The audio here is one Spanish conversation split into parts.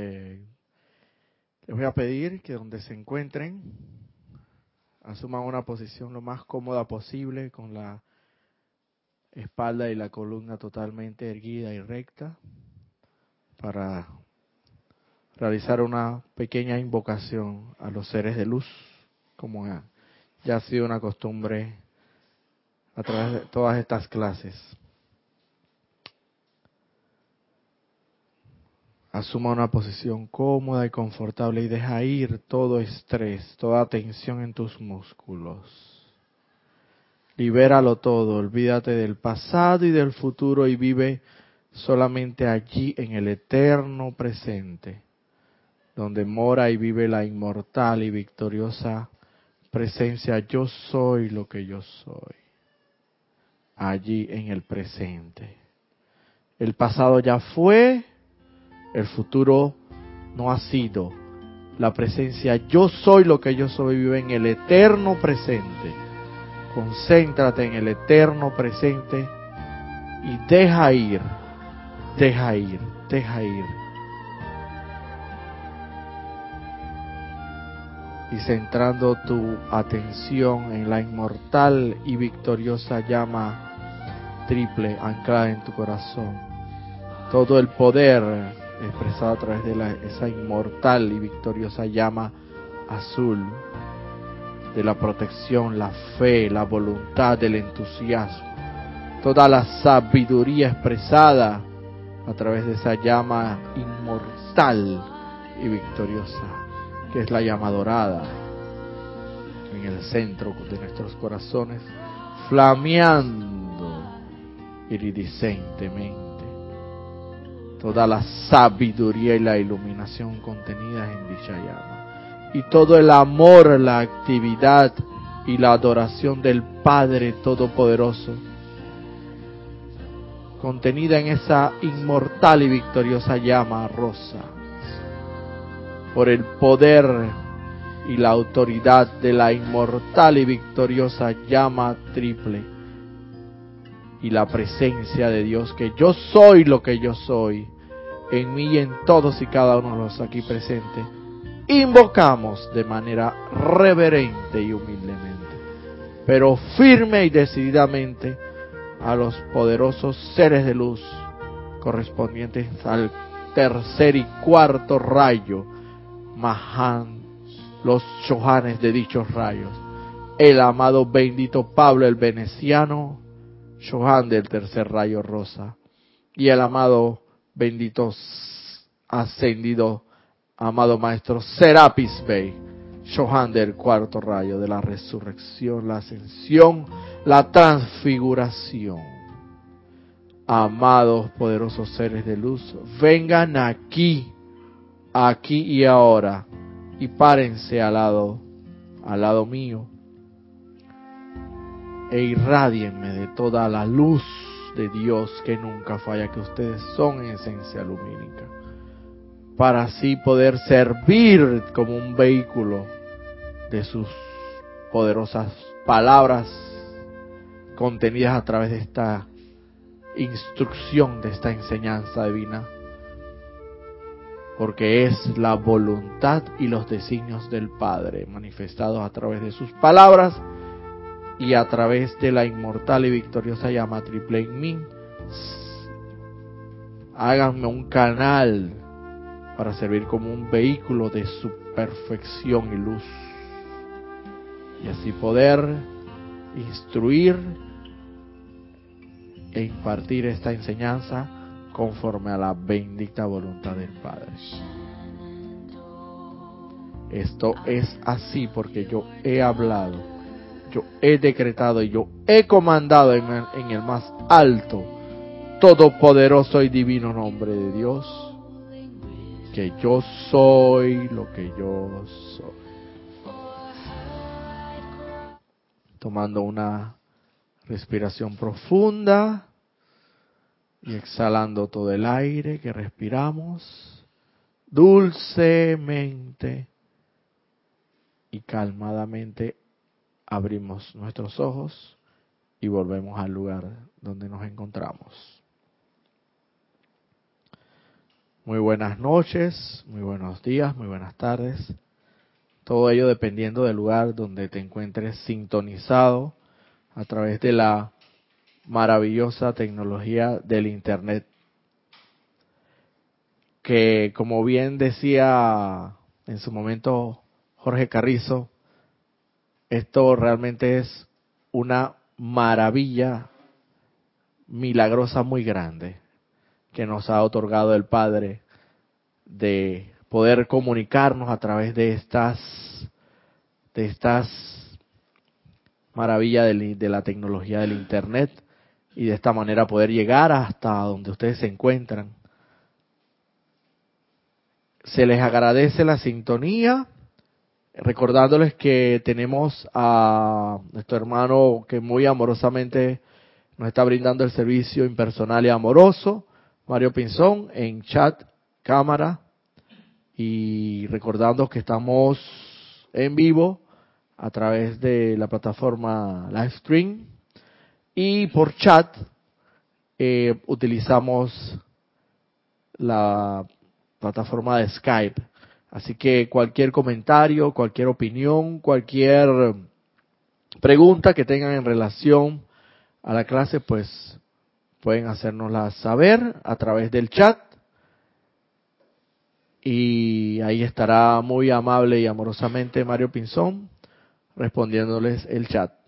eh, les voy a pedir que donde se encuentren asuman una posición lo más cómoda posible con la espalda y la columna totalmente erguida y recta para realizar una pequeña invocación a los seres de luz, como ya ha sido una costumbre a través de todas estas clases. Asuma una posición cómoda y confortable y deja ir todo estrés, toda tensión en tus músculos. Libéralo todo, olvídate del pasado y del futuro y vive solamente allí en el eterno presente, donde mora y vive la inmortal y victoriosa presencia yo soy lo que yo soy. Allí en el presente. El pasado ya fue, el futuro no ha sido. La presencia yo soy lo que yo soy vive en el eterno presente. Concéntrate en el eterno presente y deja ir, deja ir, deja ir. Y centrando tu atención en la inmortal y victoriosa llama triple anclada en tu corazón. Todo el poder expresado a través de la, esa inmortal y victoriosa llama azul de la protección, la fe, la voluntad, el entusiasmo, toda la sabiduría expresada a través de esa llama inmortal y victoriosa, que es la llama dorada en el centro de nuestros corazones, flameando iridiscentemente toda la sabiduría y la iluminación contenidas en dicha llama. Y todo el amor, la actividad y la adoración del Padre Todopoderoso, contenida en esa inmortal y victoriosa llama rosa, por el poder y la autoridad de la inmortal y victoriosa llama triple y la presencia de Dios, que yo soy lo que yo soy, en mí y en todos y cada uno de los aquí presentes, invocamos de manera reverente y humildemente, pero firme y decididamente a los poderosos seres de luz correspondientes al tercer y cuarto rayo, Mahan, los chohanes de dichos rayos, el amado bendito Pablo el Veneciano, Johan del tercer rayo rosa, y el amado bendito ascendido, amado maestro Serapis Bey, Johan del cuarto rayo de la resurrección, la ascensión, la transfiguración. Amados poderosos seres de luz, vengan aquí, aquí y ahora, y párense al lado, al lado mío, e irradienme de toda la luz de Dios que nunca falla, que ustedes son en esencia lumínica, para así poder servir como un vehículo de sus poderosas palabras contenidas a través de esta instrucción, de esta enseñanza divina, porque es la voluntad y los designios del Padre manifestados a través de sus palabras y a través de la inmortal y victoriosa llama triple en mí, háganme un canal para servir como un vehículo de su perfección y luz. Y así poder instruir e impartir esta enseñanza conforme a la bendita voluntad del Padre. Esto es así porque yo he hablado yo he decretado y yo he comandado en el, más alto, todopoderoso y divino nombre de Dios, que yo soy lo que yo soy. Tomando una respiración profunda y exhalando todo el aire que respiramos dulcemente y calmadamente abrimos nuestros ojos y volvemos al lugar donde nos encontramos. muy buenas noches, muy buenos días, muy buenas tardes. Todo ello dependiendo del lugar donde te encuentres sintonizado a través de la maravillosa tecnología del Internet. Que como bien decía en su momento Jorge Carrizo, esto realmente es una maravilla milagrosa muy grande que nos ha otorgado el Padre de poder comunicarnos a través de estas de estas maravillas de, de, la tecnología del internet y de esta manera poder llegar hasta donde ustedes se encuentran. Se les agradece la sintonía, recordándoles que tenemos a nuestro hermano que muy amorosamente nos está brindando el servicio impersonal y amoroso Mario Pinzón en chat, cámara y recordando que estamos en vivo a través de la plataforma Livestream y por chat eh, utilizamos la plataforma de Skype. Así que cualquier comentario, cualquier opinión, cualquier pregunta que tengan en relación a la clase, pues pueden hacérnosla saber a través del chat y ahí estará muy amable y amorosamente Mario Pinzón respondiéndoles el chat.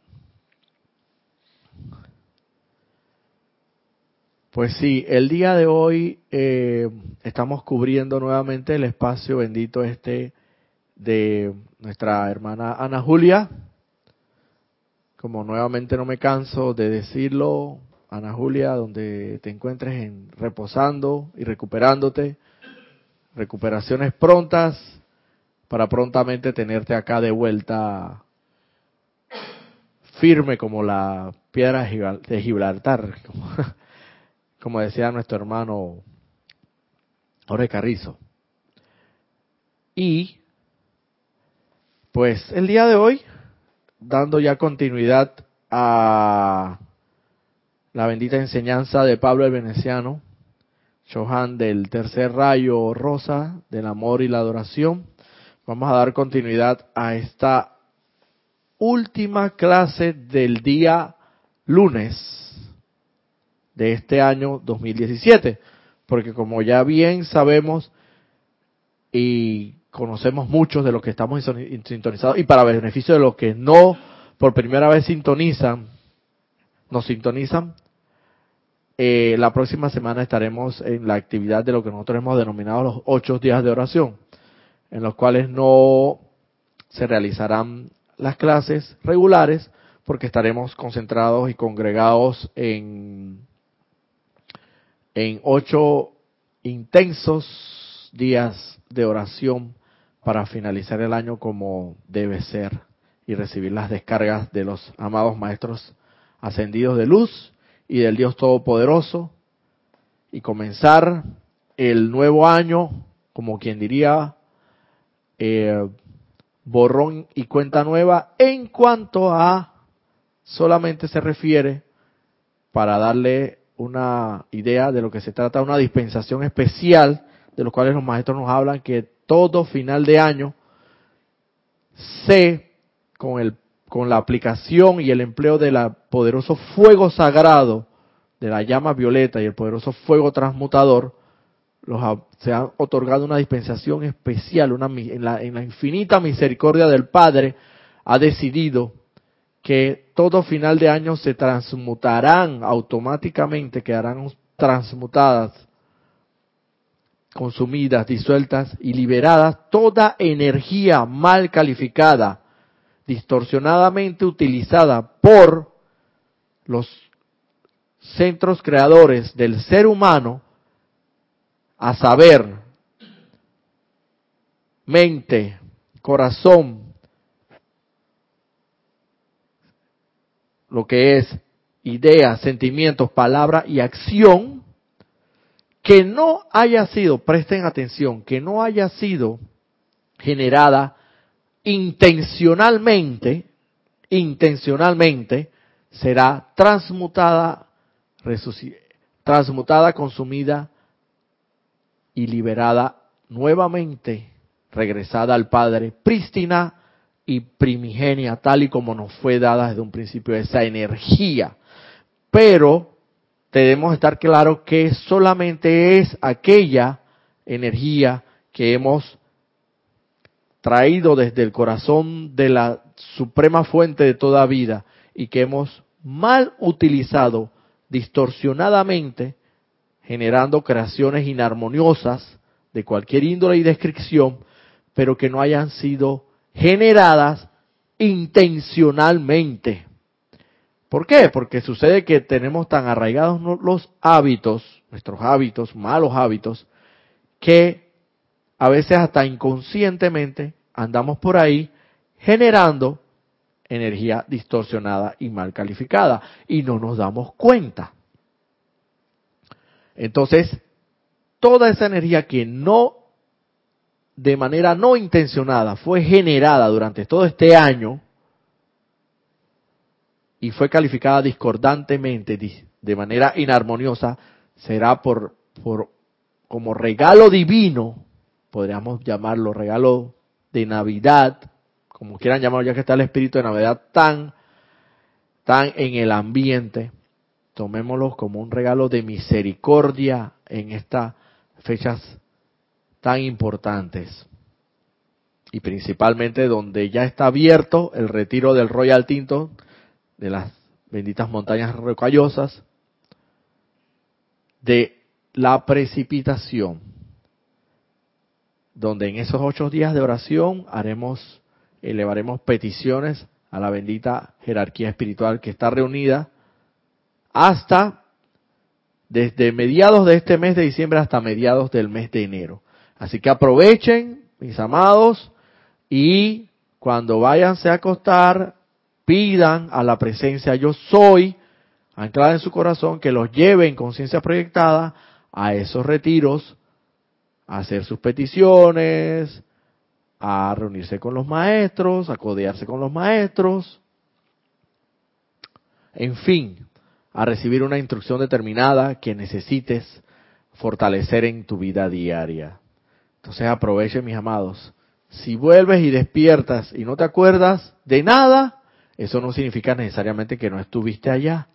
Pues sí, el día de hoy eh, estamos cubriendo nuevamente el espacio bendito este de nuestra hermana Ana Julia. Como nuevamente no me canso de decirlo, Ana Julia, donde te encuentres en, reposando y recuperándote. Recuperaciones prontas para prontamente tenerte acá de vuelta firme como la piedra de Gibraltar, como decía nuestro hermano Jorge Carrizo. Y pues el día de hoy, dando ya continuidad a la bendita enseñanza de Pablo el Veneciano, Johan del tercer rayo rosa del amor y la adoración. Vamos a dar continuidad a esta última clase del día lunes de este año 2017, porque como ya bien sabemos y conocemos muchos de los que estamos sintonizados y para beneficio de los que no por primera vez sintonizan, nos sintonizan, eh, la próxima semana estaremos en la actividad de lo que nosotros hemos denominado los ocho días de oración, en los cuales no se realizarán las clases regulares porque estaremos concentrados y congregados en, en ocho intensos días de oración para finalizar el año como debe ser y recibir las descargas de los amados maestros ascendidos de luz y del Dios Todopoderoso y comenzar el nuevo año, como quien diría, eh, borrón y cuenta nueva en cuanto a solamente se refiere para darle una idea de lo que se trata, una dispensación especial de los cuales los maestros nos hablan que todo final de año se, con el con la aplicación y el empleo del poderoso fuego sagrado de la llama violeta y el poderoso fuego transmutador, los se ha otorgado una dispensación especial, una, en, la, en la infinita misericordia del Padre, ha decidido que todo final de año se transmutarán automáticamente, quedarán transmutadas, consumidas, disueltas y liberadas toda energía mal calificada distorsionadamente utilizada por los centros creadores del ser humano, a saber, mente, corazón, lo que es idea, sentimientos, palabra y acción, que no haya sido, presten atención, que no haya sido generada intencionalmente, intencionalmente, será transmutada, transmutada, consumida y liberada nuevamente, regresada al Padre, prístina primigenia, tal y como nos fue dada desde un principio esa energía. Pero debemos estar claros que solamente es aquella energía que hemos traído desde el corazón de la suprema fuente de toda vida y que hemos mal utilizado distorsionadamente, generando creaciones inarmoniosas de cualquier índole y descripción, pero que no hayan sido generadas intencionalmente. ¿Por qué? Porque sucede que tenemos tan arraigados los hábitos, nuestros hábitos, malos hábitos, que a veces hasta inconscientemente andamos por ahí generando energía distorsionada y mal calificada y no nos damos cuenta. Entonces, toda esa energía que no, de manera no intencionada, fue generada durante todo este año y fue calificada discordantemente, de manera inarmoniosa, será por, por como regalo divino, podríamos llamarlo regalo de Navidad, como quieran llamarlo, ya que está el espíritu de Navidad tan, tan en el ambiente, tomémoslo como un regalo de misericordia en estas fechas tan importantes. Y principalmente donde ya está abierto el retiro del Royal Tinto de las benditas montañas rocallosas, de la precipitación, donde en esos ocho días de oración haremos elevaremos peticiones a la bendita jerarquía espiritual que está reunida hasta desde mediados de este mes de diciembre hasta mediados del mes de enero. Así que aprovechen, mis amados, y cuando váyanse a acostar, pidan a la presencia yo soy, anclada en su corazón, que los lleve en conciencia proyectada a esos retiros, a hacer sus peticiones, a reunirse con los maestros, a codearse con los maestros, en fin, a recibir una instrucción determinada que necesites fortalecer en tu vida diaria. Entonces aproveche, mis amados. Si vuelves y despiertas y no te acuerdas de nada, eso no significa necesariamente que no estuviste allá.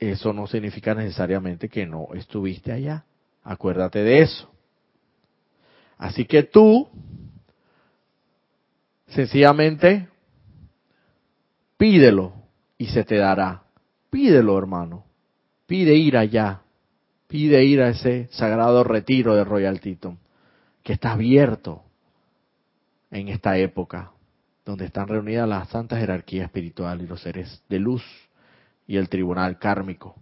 Eso no significa necesariamente que no estuviste allá. Acuérdate de eso. Así que tú, sencillamente, pídelo y se te dará. Pídelo, hermano. Pide ir allá. Pide ir a ese sagrado retiro de Royal Teton, que está abierto en esta época, donde están reunidas las santas jerarquías espiritual y los seres de luz y el tribunal kármico.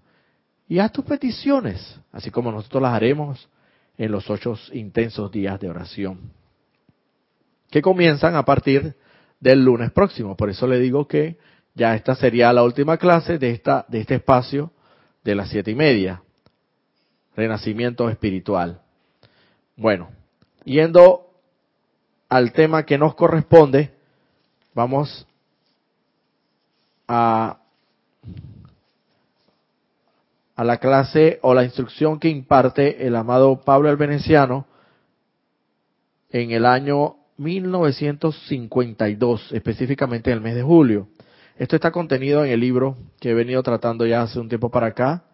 Y haz tus peticiones, así como nosotros las haremos en los ocho intensos días de oración, que comienzan a partir del lunes próximo. Por eso le digo que ya esta sería la última clase de, esta, de este espacio de las siete y media. Renacimiento espiritual. Bueno, yendo al tema que nos corresponde, vamos a la clase o la instrucción que imparte el amado Pablo el Veneciano en el año 1952, específicamente en el mes de julio. Esto está contenido en el libro que he venido tratando ya hace un tiempo para acá,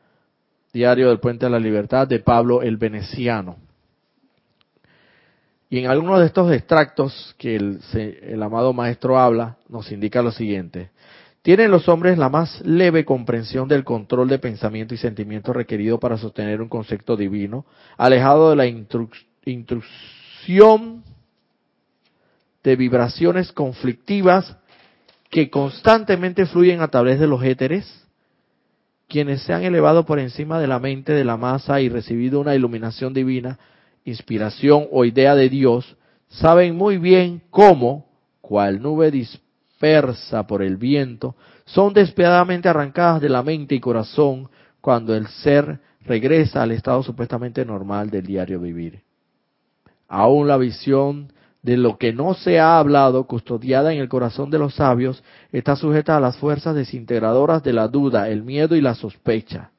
Diario del Puente de la Libertad de Pablo el Veneciano. Y en algunos de estos extractos que el, amado maestro habla, nos indica lo siguiente. ¿Tienen los hombres la más leve comprensión del control de pensamiento y sentimiento requerido para sostener un concepto divino, alejado de la intrusión de vibraciones conflictivas que constantemente fluyen a través de los éteres? Quienes se han elevado por encima de la mente de la masa y recibido una iluminación divina, inspiración o idea de Dios, saben muy bien cómo, cual nube dispersa, por el viento, son despiadadamente arrancadas de la mente y corazón cuando el ser regresa al estado supuestamente normal del diario vivir. Aún la visión de lo que no se ha hablado, custodiada en el corazón de los sabios, está sujeta a las fuerzas desintegradoras de la duda, el miedo y la sospecha.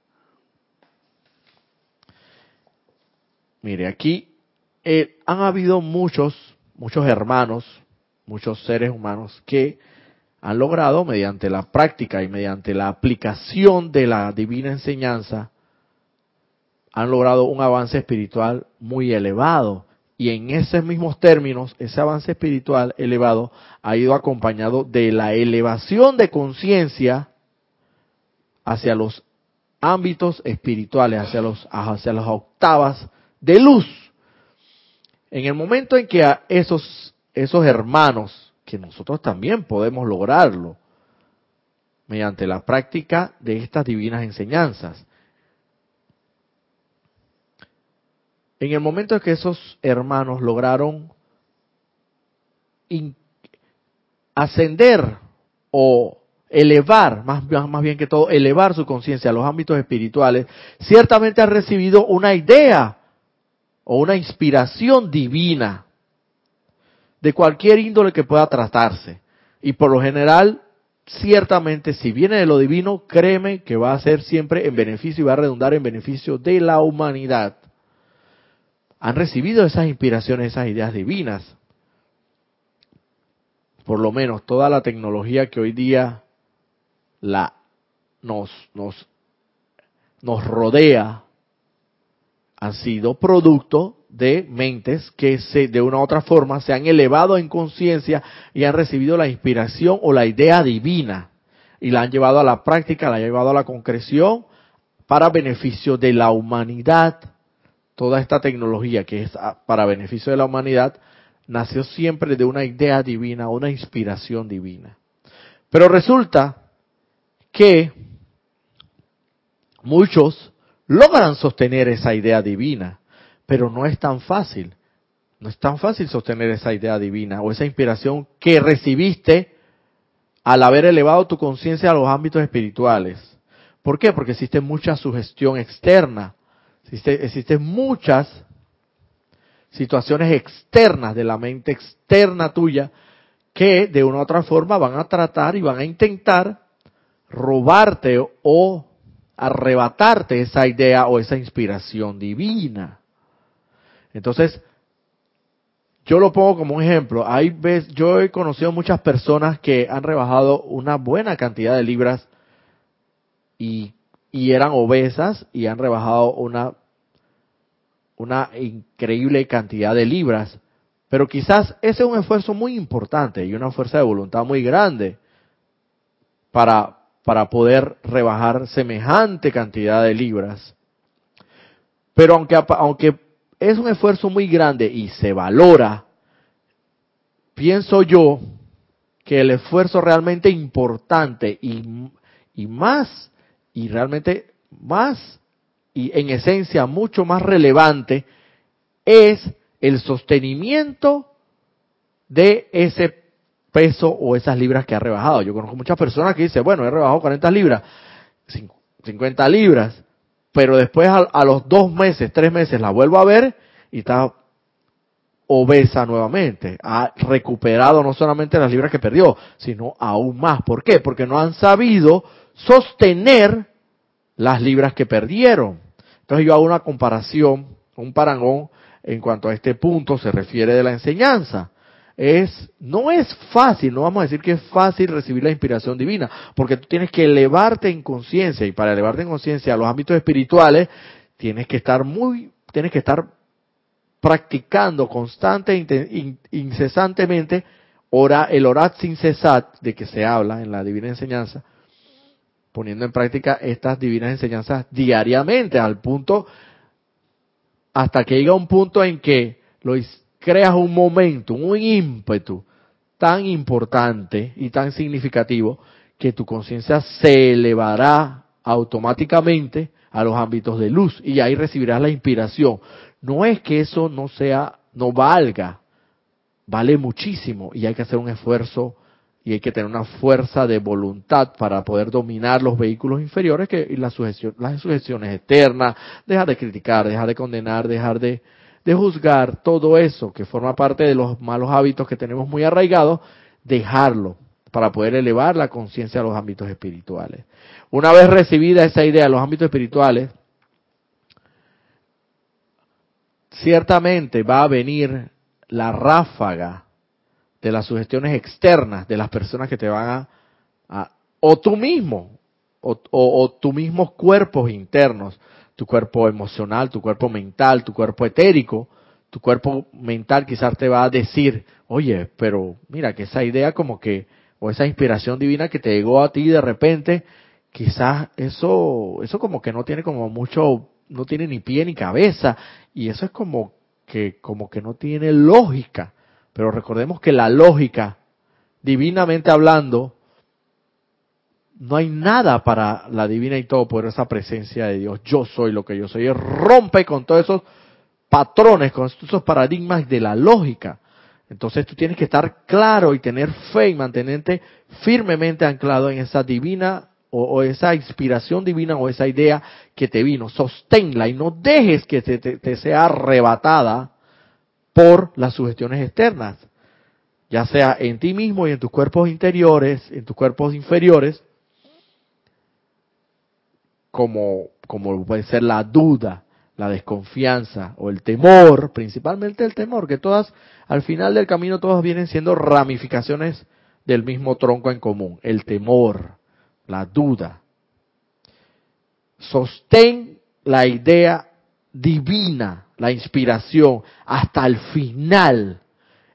mire, aquí eh, han habido muchos, muchos hermanos, muchos seres humanos que han logrado mediante la práctica y mediante la aplicación de la divina enseñanza, han logrado un avance espiritual muy elevado. Y en esos mismos términos, ese avance espiritual elevado ha ido acompañado de la elevación de conciencia hacia los ámbitos espirituales, hacia, los, hacia las octavas de luz. En el momento en que a esos, esos hermanos, que nosotros también podemos lograrlo, mediante la práctica de estas divinas enseñanzas, en el momento en que esos hermanos lograron ascender o elevar, más, más bien que todo, elevar su conciencia a los ámbitos espirituales, ciertamente ha recibido una idea o una inspiración divina de cualquier índole que pueda tratarse. Y por lo general, ciertamente, si viene de lo divino, créeme que va a ser siempre en beneficio y va a redundar en beneficio de la humanidad. Han recibido esas inspiraciones, esas ideas divinas. Por lo menos toda la tecnología que hoy día la nos, nos, nos rodea han sido producto de mentes que se, de una u otra forma se han elevado en conciencia y han recibido la inspiración o la idea divina y la han llevado a la práctica, la han llevado a la concreción para beneficio de la humanidad. Toda esta tecnología que es para beneficio de la humanidad nació siempre de una idea divina, una inspiración divina. Pero resulta que muchos logran sostener esa idea divina, pero no es tan fácil. No es tan fácil sostener esa idea divina o esa inspiración que recibiste al haber elevado tu conciencia a los ámbitos espirituales. ¿Por qué? Porque existe mucha sugestión externa, existe, existen muchas situaciones externas de la mente externa tuya que de una u otra forma van a tratar y van a intentar robarte o arrebatarte esa idea o esa inspiración divina. Entonces, yo lo pongo como un ejemplo. Hay veces, yo he conocido muchas personas que han rebajado una buena cantidad de libras y, y eran obesas y han rebajado una, una increíble cantidad de libras. Pero quizás ese es un esfuerzo muy importante y una fuerza de voluntad muy grande para, para poder rebajar semejante cantidad de libras. Pero aunque, aunque es un esfuerzo muy grande y se valora, pienso yo que el esfuerzo realmente importante y, y más, y realmente más, y en esencia mucho más relevante, es el sostenimiento de ese peso o esas libras que ha rebajado. Yo conozco muchas personas que dicen, bueno, he rebajado 40 libras, 50 libras, pero después a, los dos meses, tres meses la vuelvo a ver y está obesa nuevamente. Ha recuperado no solamente las libras que perdió, sino aún más. ¿Por qué? Porque no han sabido sostener las libras que perdieron. Entonces yo hago una comparación, un parangón en cuanto a este punto se refiere de la enseñanza es, no es fácil, no vamos a decir que es fácil recibir la inspiración divina, porque tú tienes que elevarte en conciencia y para elevarte en conciencia a los ámbitos espirituales tienes que estar muy, tienes que estar practicando constante incesantemente ora, el orat sin cesar de que se habla en la divina enseñanza, poniendo en práctica estas divinas enseñanzas diariamente al punto hasta que llega un punto en que lo, creas un momento, un ímpetu tan importante y tan significativo que tu conciencia se elevará automáticamente a los ámbitos de luz y ahí recibirás la inspiración. No es que eso no sea, no valga, vale muchísimo y hay que hacer un esfuerzo y hay que tener una fuerza de voluntad para poder dominar los vehículos inferiores que y las, sujeciones, externas, dejar de criticar, dejar de condenar, dejar de, de juzgar todo eso que forma parte de los malos hábitos que tenemos muy arraigados, dejarlo para poder elevar la conciencia a los ámbitos espirituales. Una vez recibida esa idea de los ámbitos espirituales, ciertamente va a venir la ráfaga de las sugestiones externas de las personas que te van a, o tú mismo, o, o, tus mismos cuerpos internos, tu cuerpo emocional, tu cuerpo mental, tu cuerpo etérico, tu cuerpo mental quizás te va a decir, oye, pero mira que esa idea como que, o esa inspiración divina que te llegó a ti de repente, quizás eso, eso como que no tiene como mucho, no tiene ni pie ni cabeza, y eso es como que, como que no tiene lógica. Pero recordemos que la lógica, divinamente hablando, no hay nada para la divina y todo esa presencia de Dios. Yo soy lo que yo soy. rompe con todos esos patrones, con esos paradigmas de la lógica. Entonces tú tienes que estar claro y tener fe y mantenerte firmemente anclado en esa divina o, esa inspiración divina o esa idea que te vino. Sosténla y no dejes que te sea arrebatada por las sugestiones externas, ya sea en ti mismo y en tus cuerpos interiores, en tus cuerpos inferiores, como, como puede ser la duda, la desconfianza o el temor, principalmente el temor, que todas, al final del camino, todas vienen siendo ramificaciones del mismo tronco en común, el temor, la duda. Sostén la idea divina, la inspiración, hasta el final.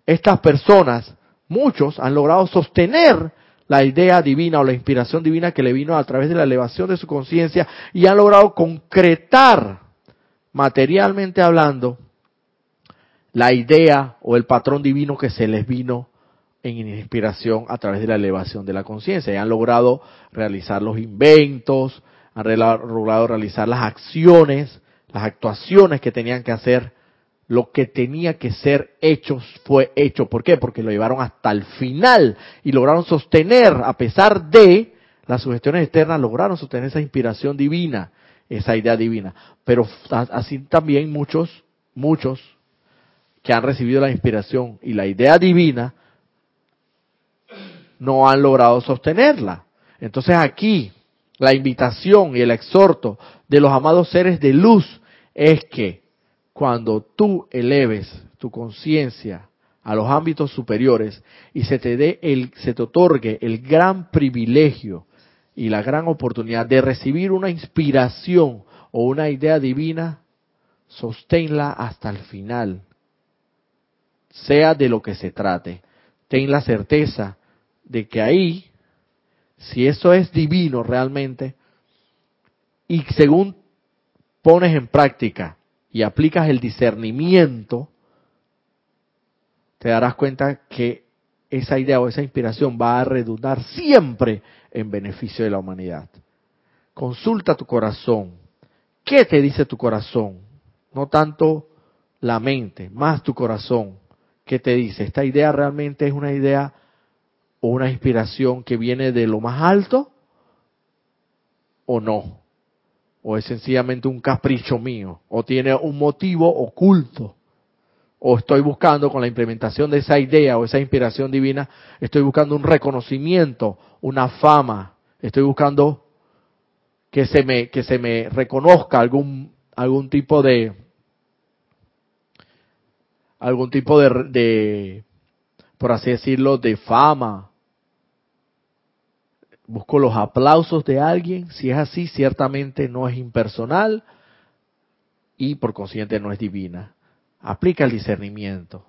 Estas personas, muchos, han logrado sostener la idea divina o la inspiración divina que le vino a través de la elevación de su conciencia y han logrado concretar, materialmente hablando, la idea o el patrón divino que se les vino en inspiración a través de la elevación de la conciencia. Y han logrado realizar los inventos, han logrado realizar las acciones las actuaciones que tenían que hacer, lo que tenía que ser hecho fue hecho. ¿Por qué? Porque lo llevaron hasta el final y lograron sostener, a pesar de las sugestiones externas, lograron sostener esa inspiración divina, esa idea divina. Pero así también muchos, muchos que han recibido la inspiración y la idea divina, no han logrado sostenerla. Entonces aquí la invitación y el exhorto de los amados seres de luz es que cuando tú eleves tu conciencia a los ámbitos superiores y se te dé el, se te otorgue el gran privilegio y la gran oportunidad de recibir una inspiración o una idea divina, sosténla hasta el final, sea de lo que se trate. Ten la certeza de que ahí, si eso es divino realmente, y según pones en práctica y aplicas el discernimiento, te darás cuenta que esa idea o esa inspiración va a redundar siempre en beneficio de la humanidad. Consulta tu corazón. ¿Qué te dice tu corazón? No tanto la mente, más tu corazón. ¿Qué te dice? ¿Esta idea realmente es una idea o una inspiración que viene de lo más alto o no? o es sencillamente un capricho mío, o tiene un motivo oculto, o estoy buscando con la implementación de esa idea o esa inspiración divina, estoy buscando un reconocimiento, una fama, estoy buscando que se me, que se me reconozca algún, algún tipo de, algún tipo de, de, por así decirlo, de fama, busco los aplausos de alguien, si es así, ciertamente no es impersonal y por consiguiente no es divina. Aplica el discernimiento.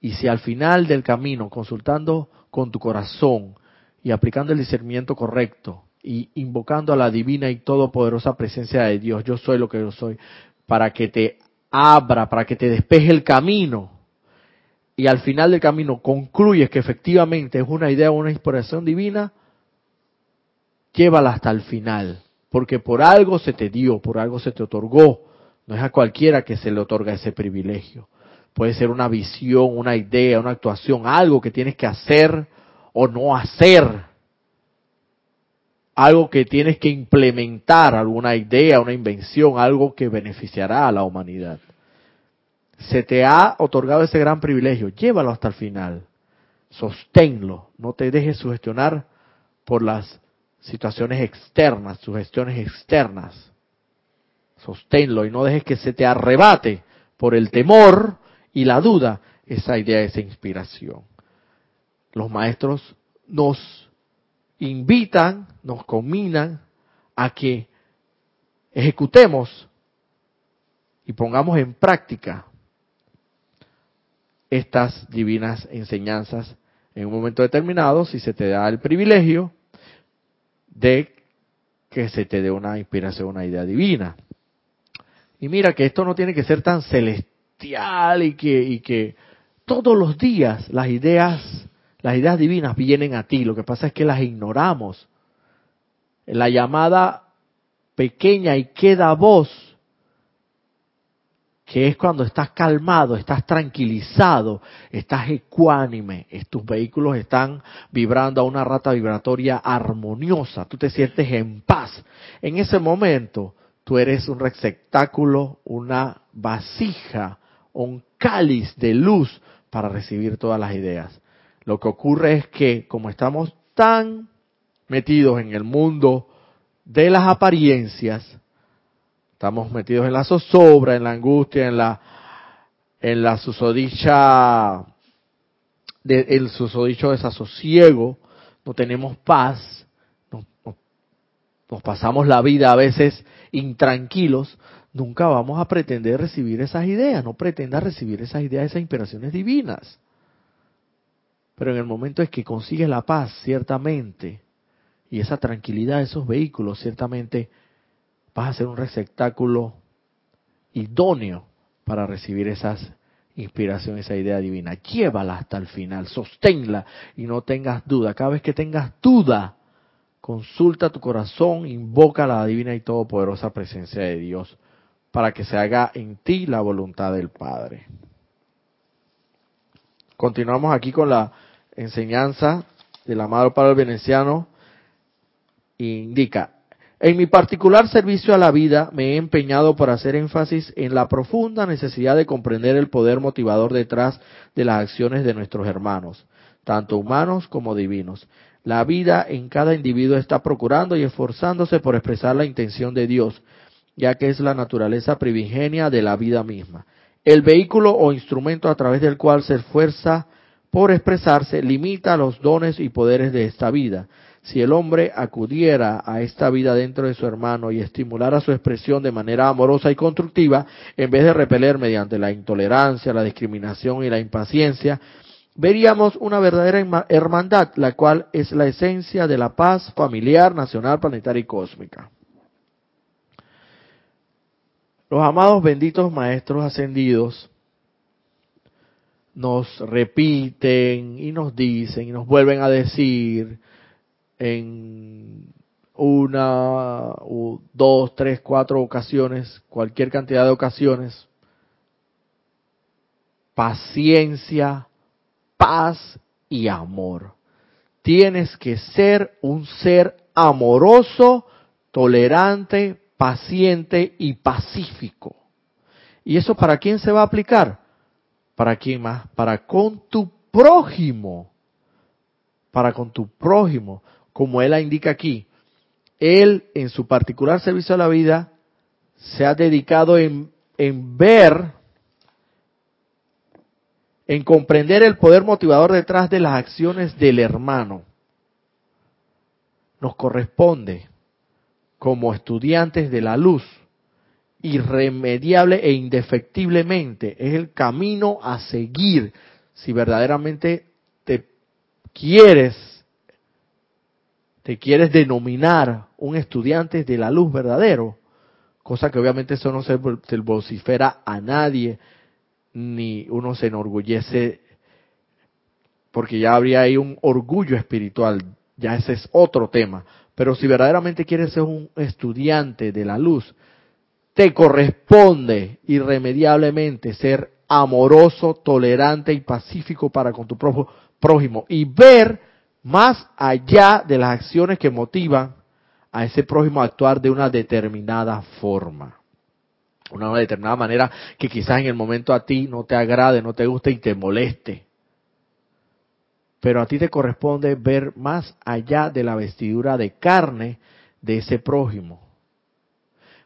Y si al final del camino, consultando con tu corazón y aplicando el discernimiento correcto y invocando a la divina y todopoderosa presencia de Dios, yo soy lo que yo soy, para que te abra, para que te despeje el camino, y al final del camino concluyes que efectivamente es una idea o una inspiración divina, llévala hasta el final, porque por algo se te dio, por algo se te otorgó. No es a cualquiera que se le otorga ese privilegio. Puede ser una visión, una idea, una actuación, algo que tienes que hacer o no hacer. Algo que tienes que implementar, alguna idea, una invención, algo que beneficiará a la humanidad. Se te ha otorgado ese gran privilegio, llévalo hasta el final. Sosténlo, no te dejes sugestionar por las situaciones externas, sugestiones externas. Sosténlo y no dejes que se te arrebate por el temor y la duda, esa idea, esa inspiración. Los maestros nos invitan, nos combinan a que ejecutemos y pongamos en práctica estas divinas enseñanzas en un momento determinado, si se te da el privilegio de que se te dé una inspiración, una idea divina. Y mira que esto no tiene que ser tan celestial y que, y que todos los días las ideas, las ideas divinas vienen a ti. Lo que pasa es que las ignoramos. La llamada pequeña y queda voz que es cuando estás calmado, estás tranquilizado, estás ecuánime, tus vehículos están vibrando a una rata vibratoria armoniosa, tú te sientes en paz. En ese momento, tú eres un receptáculo, una vasija, un cáliz de luz para recibir todas las ideas. Lo que ocurre es que como estamos tan metidos en el mundo de las apariencias, Estamos metidos en la zozobra, en la angustia, en la, en la susodicha, de, el susodicho desasosiego, no tenemos paz, nos pasamos la vida a veces intranquilos, nunca vamos a pretender recibir esas ideas, no pretenda recibir esas ideas, esas inspiraciones divinas. Pero en el momento en que consigues la paz, ciertamente, y esa tranquilidad de esos vehículos, ciertamente vas a ser un receptáculo idóneo para recibir esas inspiraciones, esa idea divina. Llévala hasta el final, sosténla y no tengas duda. Cada vez que tengas duda, consulta tu corazón, invoca la divina y todopoderosa presencia de Dios para que se haga en ti la voluntad del Padre. Continuamos aquí con la enseñanza del amado Padre Veneciano. Indica, en mi particular servicio a la vida me he empeñado por hacer énfasis en la profunda necesidad de comprender el poder motivador detrás de las acciones de nuestros hermanos, tanto humanos como divinos. La vida en cada individuo está procurando y esforzándose por expresar la intención de Dios, ya que es la naturaleza primigenia de la vida misma. El vehículo o instrumento a través del cual se esfuerza por expresarse limita los dones y poderes de esta vida si el hombre acudiera a esta vida dentro de su hermano y estimulara su expresión de manera amorosa y constructiva, en vez de repeler mediante la intolerancia, la discriminación y la impaciencia, veríamos una verdadera hermandad, la cual es la esencia de la paz familiar, nacional, planetaria y cósmica. Los amados benditos maestros ascendidos nos repiten y nos dicen y nos vuelven a decir en una, dos, tres, cuatro ocasiones, cualquier cantidad de ocasiones, paciencia, paz y amor. Tienes que ser un ser amoroso, tolerante, paciente y pacífico. ¿Y eso para quién se va a aplicar? ¿Para quién más? Para con tu prójimo. Para con tu prójimo como él la indica aquí, él en su particular servicio a la vida se ha dedicado en, en ver, en comprender el poder motivador detrás de las acciones del hermano. Nos corresponde, como estudiantes de la luz, irremediable e indefectiblemente, es el camino a seguir si verdaderamente te quieres te quieres denominar un estudiante de la luz verdadero, cosa que obviamente eso no se, vocifera a nadie, ni uno se enorgullece, porque ya habría ahí un orgullo espiritual, ya ese es otro tema. Pero si verdaderamente quieres ser un estudiante de la luz, te corresponde irremediablemente ser amoroso, tolerante y pacífico para con tu prójimo y ver más allá de las acciones que motivan a ese prójimo a actuar de una determinada forma. Una determinada manera que quizás en el momento a ti no te agrade, no te guste y te moleste. Pero a ti te corresponde ver más allá de la vestidura de carne de ese prójimo.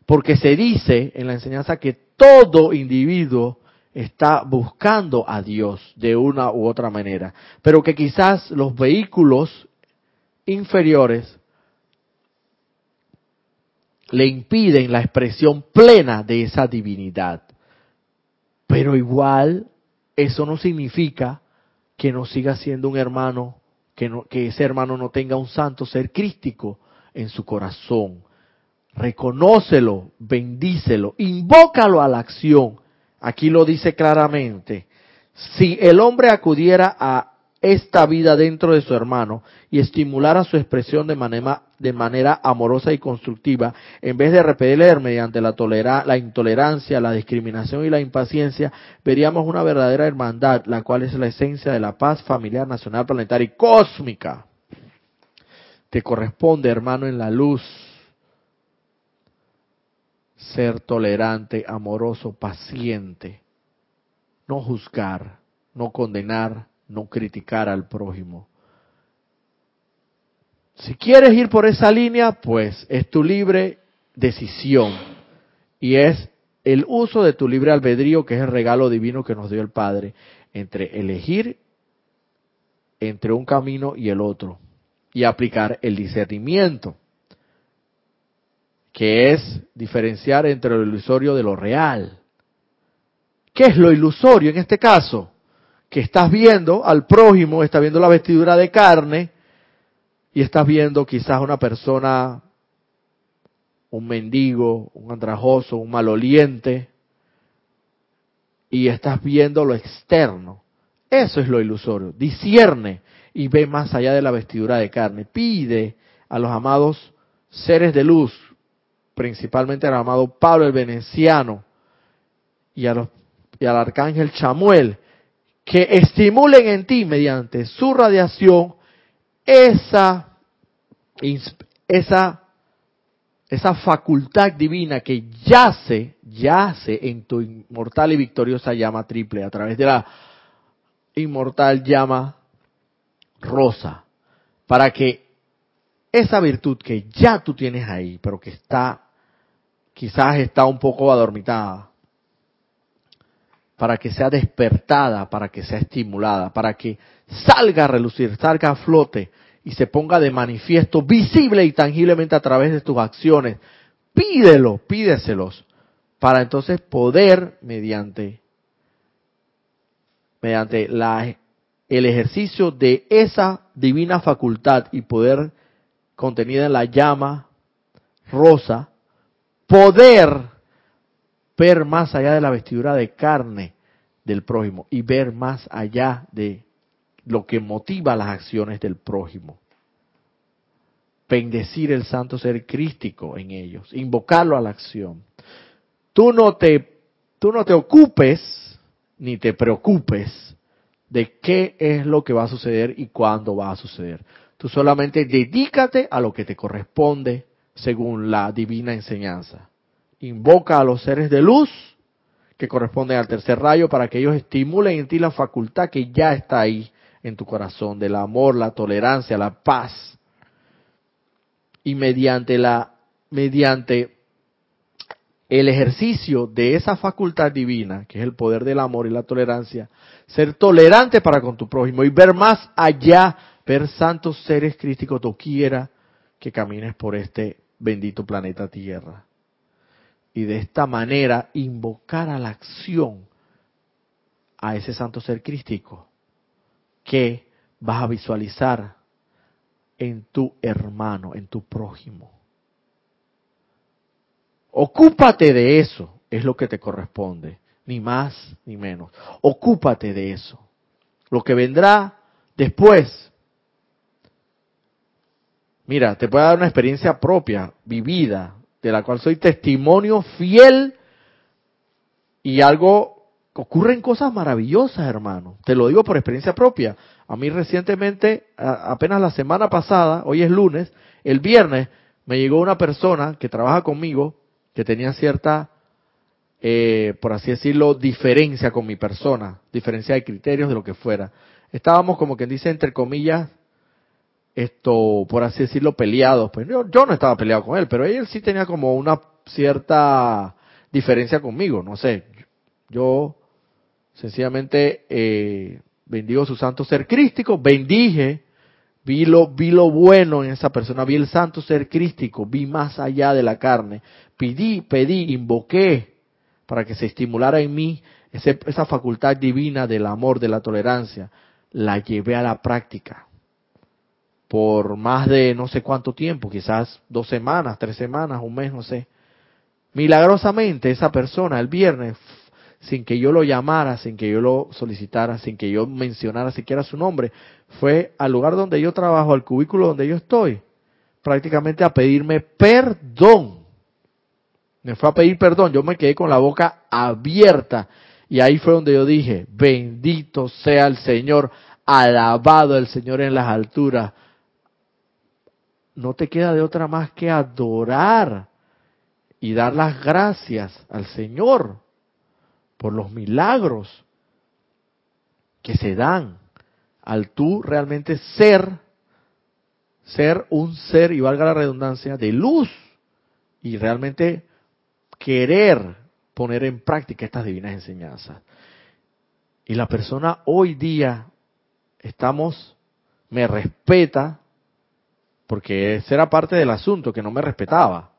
Porque se dice en la enseñanza que todo individuo está buscando a Dios de una u otra manera, pero que quizás los vehículos inferiores le impiden la expresión plena de esa divinidad. Pero igual eso no significa que no siga siendo un hermano, que, que ese hermano no tenga un santo ser crístico en su corazón. Reconócelo, bendícelo, invócalo a la acción. Aquí lo dice claramente. Si el hombre acudiera a esta vida dentro de su hermano y estimulara su expresión de manera, de manera amorosa y constructiva, en vez de repeler mediante la, tolera, la intolerancia, la discriminación y la impaciencia, veríamos una verdadera hermandad, la cual es la esencia de la paz familiar, nacional, planetaria y cósmica. Te corresponde, hermano, en la luz, ser tolerante, amoroso, paciente, no juzgar, no condenar, no criticar al prójimo. Si quieres ir por esa línea, pues es tu libre decisión y es el uso de tu libre albedrío, que es el regalo divino que nos dio el Padre, entre elegir entre un camino y el otro y aplicar el discernimiento, que es diferenciar entre lo ilusorio de lo real. ¿Qué es lo ilusorio en este caso? que estás viendo al prójimo, estás viendo la vestidura de carne y estás viendo quizás una persona, un mendigo, un andrajoso, un maloliente, y estás viendo lo externo. Eso es lo ilusorio. Discierne y ve más allá de la vestidura de carne. Pide a los amados seres de luz, principalmente al amado Pablo el Veneciano y, a los, y al arcángel Chamuel, que estimulen en ti mediante su radiación esa, esa, esa facultad divina que yace, yace en tu inmortal y victoriosa llama triple a través de la inmortal llama rosa, para que esa virtud que ya tú tienes ahí, pero que está, quizás está un poco adormitada, para que sea despertada, para que sea estimulada, para que salga a relucir, salga a flote y se ponga de manifiesto visible y tangiblemente a través de tus acciones. Pídelo, pídeselos, para entonces poder, mediante, mediante la, el ejercicio de esa divina facultad y poder contenida en la llama rosa, poder ver más allá de la vestidura de carne del prójimo y ver más allá de lo que motiva las acciones del prójimo. Bendecir el santo ser crístico en ellos, invocarlo a la acción. Tú no te, tú no te ocupes ni te preocupes de qué es lo que va a suceder y cuándo va a suceder. Tú solamente dedícate a lo que te corresponde según la divina enseñanza invoca a los seres de luz que corresponden al tercer rayo para que ellos estimulen en ti la facultad que ya está ahí en tu corazón, del amor, la tolerancia, la paz. Y mediante la, mediante el ejercicio de esa facultad divina, que es el poder del amor y la tolerancia, ser tolerante para con tu prójimo y ver más allá, ver santos seres críticos quiera que camines por este bendito planeta Tierra y de esta manera invocar a la acción a ese santo ser crístico que vas a visualizar en tu hermano, en tu prójimo. Ocúpate de eso, es lo que te corresponde, ni más ni menos. Ocúpate de eso. Lo que vendrá después, mira, te puede dar una experiencia propia, vivida, de la cual soy testimonio fiel y algo ocurren cosas maravillosas, hermano. Te lo digo por experiencia propia. A mí recientemente, apenas la semana pasada, hoy es lunes, el viernes me llegó una persona que trabaja conmigo que tenía cierta, eh, por así decirlo, diferencia con mi persona, diferencia de criterios de lo que fuera. Estábamos como quien dice, entre comillas, esto, por así decirlo, peleados. Pues yo, no estaba peleado con él, pero él sí tenía como una cierta diferencia conmigo, no sé. Yo Sencillamente eh, bendigo su santo ser crístico, bendije, vi lo, vi lo bueno en esa persona, vi el santo ser crístico, vi más allá de la carne, pedí, pedí, invoqué para que se estimulara en mí esa facultad divina del amor, de la tolerancia, la llevé a la práctica por más de no sé cuánto tiempo, quizás dos semanas, tres semanas, un mes, no sé. Milagrosamente esa persona el viernes, sin que yo lo llamara, sin que yo lo solicitara, sin que yo mencionara siquiera su nombre, fue al lugar donde yo trabajo, al cubículo donde yo estoy, prácticamente a pedirme perdón. Me fue a pedir perdón, yo me quedé con la boca abierta y ahí fue donde yo dije, bendito sea el Señor, alabado el Señor en las alturas, no te queda de otra más que adorar y dar las gracias al Señor por los milagros que se dan al tú realmente ser, ser un ser, y valga la redundancia, de luz y realmente querer poner en práctica estas divinas enseñanzas. Y la persona hoy día, estamos, me respeta, porque ese era parte del asunto, que no me respetaba.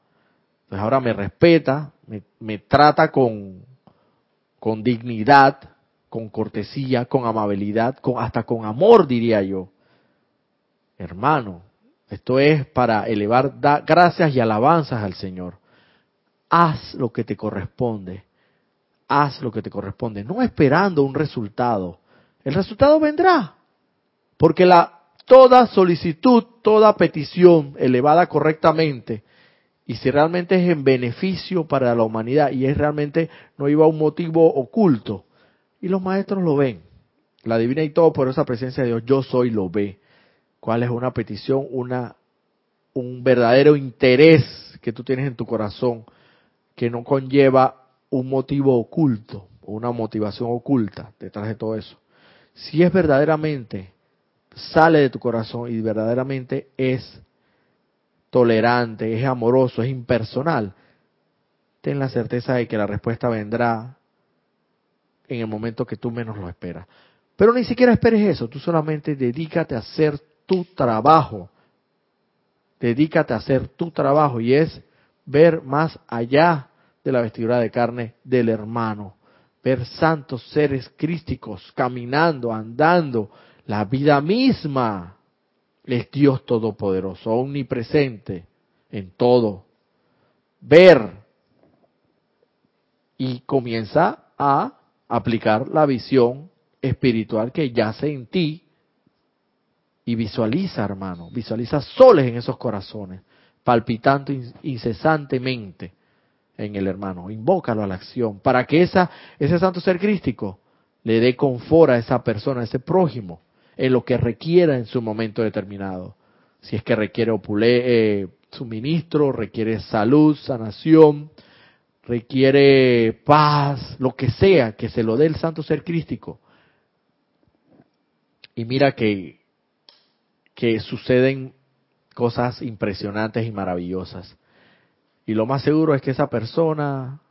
Entonces ahora me respeta, me, trata con, con dignidad, con cortesía, con amabilidad, con, hasta con amor, diría yo. Hermano, esto es para elevar gracias y alabanzas al Señor. Haz lo que te corresponde. Haz lo que te corresponde, no esperando un resultado. El resultado vendrá. Porque la toda solicitud, toda petición elevada correctamente, y si realmente es en beneficio para la humanidad y es realmente no iba a un motivo oculto, y los maestros lo ven, la divina y todo por esa presencia de Dios, yo soy lo ve. ¿Cuál es una petición, una un verdadero interés que tú tienes en tu corazón que no conlleva un motivo oculto, una motivación oculta detrás de todo eso? Si es verdaderamente sale de tu corazón y verdaderamente es tolerante, es amoroso, es impersonal, ten la certeza de que la respuesta vendrá en el momento que tú menos lo esperas. Pero ni siquiera esperes eso, tú solamente dedícate a hacer tu trabajo. Dedícate a hacer tu trabajo y es ver más allá de la vestidura de carne del hermano, ver santos seres crísticos caminando, andando, la vida misma es Dios Todopoderoso, omnipresente en todo. Ver y comienza a aplicar la visión espiritual que yace en ti y visualiza, hermano, visualiza soles en esos corazones, palpitando incesantemente en el hermano. Invócalo a la acción para que esa, ese santo ser crístico le dé confort a esa persona, a ese prójimo en lo que requiera en su momento determinado. Si es que requiere opule, eh, suministro, requiere salud, sanación, requiere paz, lo que sea, que se lo dé el santo ser crístico. Y mira que, que suceden cosas impresionantes y maravillosas. Y lo más seguro es que esa persona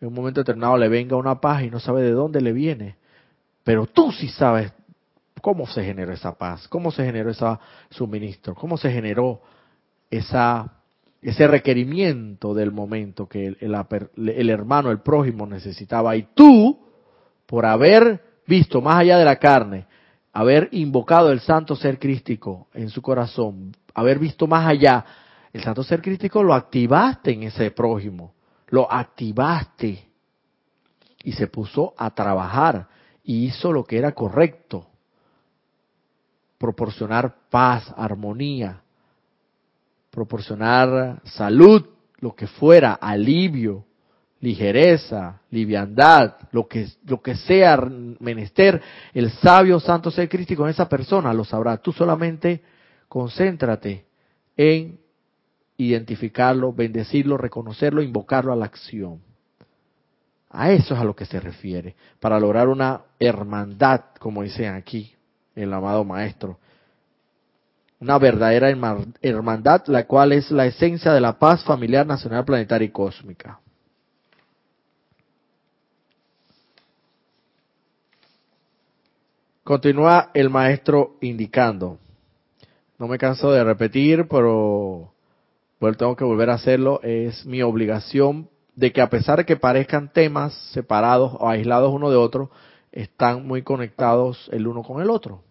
en un momento determinado le venga una paz y no sabe de dónde le viene. Pero tú sí sabes cómo se generó esa paz, cómo se generó ese suministro, cómo se generó esa, ese requerimiento del momento que el, hermano, el prójimo necesitaba. Y tú, por haber visto más allá de la carne, haber invocado el santo ser crístico en su corazón, haber visto más allá, el santo ser crístico lo activaste en ese prójimo, lo activaste y se puso a trabajar y hizo lo que era correcto proporcionar paz, armonía, proporcionar salud, lo que fuera, alivio, ligereza, liviandad, lo que, lo que sea menester, el sabio santo ser crístico en esa persona lo sabrá. Tú solamente concéntrate en identificarlo, bendecirlo, reconocerlo, invocarlo a la acción. A eso es a lo que se refiere, para lograr una hermandad, como dicen aquí, el amado Maestro. Una verdadera hermandad, la cual es la esencia de la paz familiar, nacional, planetaria y cósmica. Continúa el maestro indicando. No me canso de repetir, pero tengo que volver a hacerlo. Es mi obligación de que a pesar de que parezcan temas separados o aislados uno de otro, están muy conectados el uno con el otro.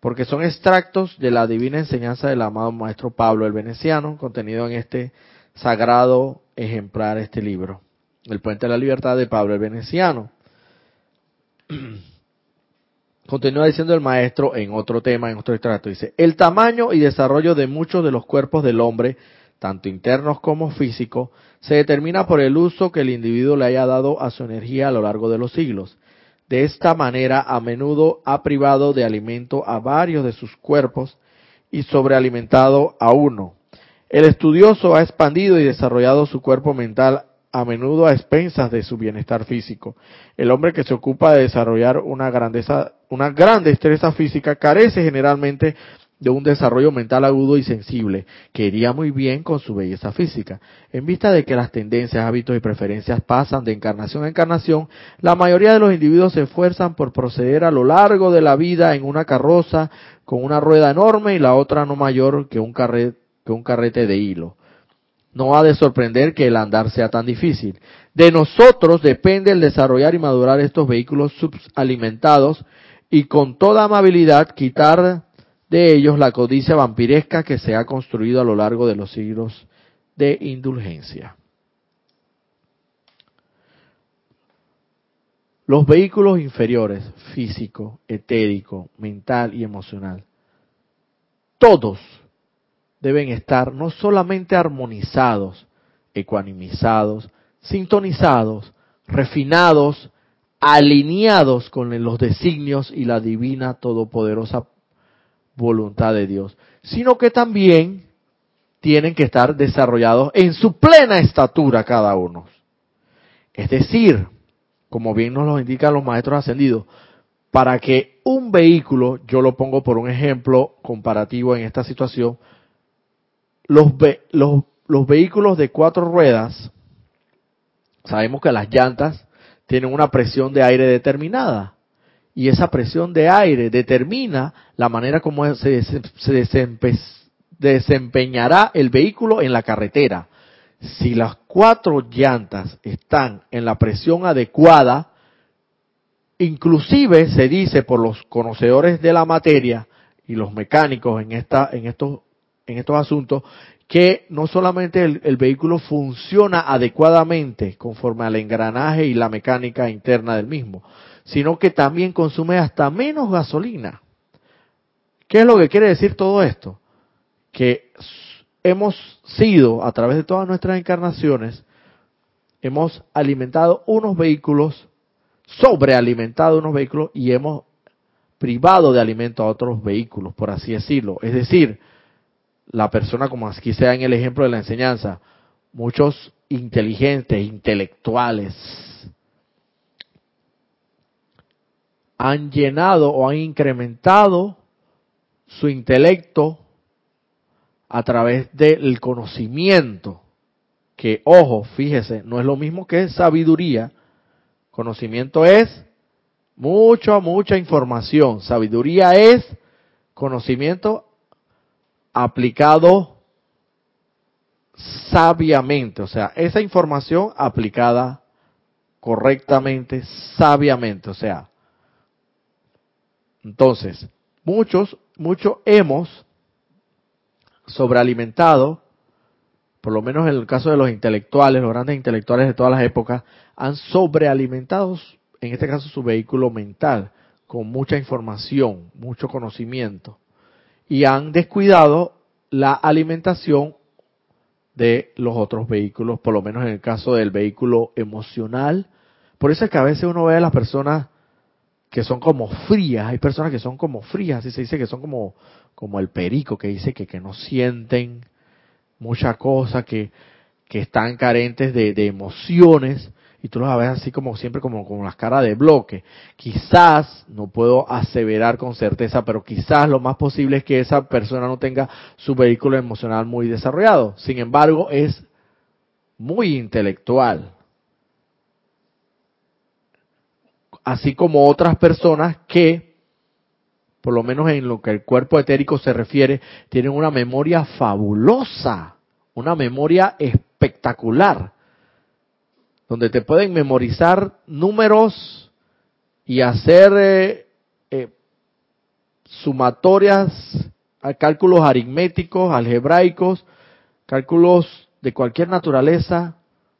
Porque son extractos de la divina enseñanza del amado Maestro Pablo el Veneciano, contenido en este sagrado ejemplar, este libro, El Puente de la Libertad de Pablo el Veneciano. Continúa diciendo el maestro en otro tema, en otro extracto, dice, el tamaño y desarrollo de muchos de los cuerpos del hombre, tanto internos como físicos, se determina por el uso que el individuo le haya dado a su energía a lo largo de los siglos. De esta manera, a menudo ha privado de alimento a varios de sus cuerpos y sobrealimentado a uno. El estudioso ha expandido y desarrollado su cuerpo mental a menudo a expensas de su bienestar físico. El hombre que se ocupa de desarrollar una grandeza, una gran destreza física carece generalmente de un desarrollo mental agudo y sensible, que iría muy bien con su belleza física. En vista de que las tendencias, hábitos y preferencias pasan de encarnación a encarnación, la mayoría de los individuos se esfuerzan por proceder a lo largo de la vida en una carroza con una rueda enorme y la otra no mayor que un, que un carrete de hilo. No ha de sorprender que el andar sea tan difícil. De nosotros depende el desarrollar y madurar estos vehículos subalimentados y con toda amabilidad quitar de ellos la codicia vampiresca que se ha construido a lo largo de los siglos de indulgencia. Los vehículos inferiores, físico, etérico, mental y emocional, todos deben estar no solamente armonizados, ecuanimizados, sintonizados, refinados, alineados con los designios y la divina todopoderosa voluntad de Dios, sino que también tienen que estar desarrollados en su plena estatura cada uno. Es decir, como bien nos lo indican los maestros ascendidos, para que un vehículo, yo lo pongo por un ejemplo comparativo en esta situación, los, los, los vehículos de cuatro ruedas, sabemos que las llantas tienen una presión de aire determinada y esa presión de aire determina la manera como se, desempeñará el vehículo en la carretera. Si las cuatro llantas están en la presión adecuada, inclusive se dice por los conocedores de la materia y los mecánicos en esta en estos en estos asuntos que no solamente el, vehículo funciona adecuadamente conforme al engranaje y la mecánica interna del mismo, sino que también consume hasta menos gasolina. ¿Qué es lo que quiere decir todo esto? Que hemos sido, a través de todas nuestras encarnaciones, hemos alimentado unos vehículos, sobrealimentado unos vehículos y hemos privado de alimento a otros vehículos, por así decirlo. Es decir, la persona, como aquí sea en el ejemplo de la enseñanza, muchos inteligentes, intelectuales, han llenado o han incrementado su intelecto a través del conocimiento, que ojo, fíjese, no es lo mismo que sabiduría. Conocimiento es mucha, mucha información. Sabiduría es conocimiento aplicado sabiamente, o sea, esa información aplicada correctamente, sabiamente, o sea, entonces, muchos, muchos hemos sobrealimentado, por lo menos en el caso de los intelectuales, los grandes intelectuales de todas las épocas, han sobrealimentado, en este caso, su vehículo mental, con mucha información, mucho conocimiento y han descuidado la alimentación de los otros vehículos, por lo menos en el caso del vehículo emocional. Por eso es que a veces uno ve a las personas que son como frías, hay personas que son como frías, así se dice que son como, como el perico, que dice que, que no sienten mucha cosa, que, que están carentes de, de emociones, y tú los ves así como siempre como con las caras de bloque. Quizás, no puedo aseverar con certeza, pero quizás lo más posible es que esa persona no tenga su vehículo emocional muy desarrollado. Sin embargo, es muy intelectual. Así como otras personas que, por lo menos en lo que el cuerpo etérico se refiere, tienen una memoria fabulosa, una memoria espectacular, donde te pueden memorizar números y hacer eh, eh, sumatorias, cálculos aritméticos, algebraicos, cálculos de cualquier naturaleza,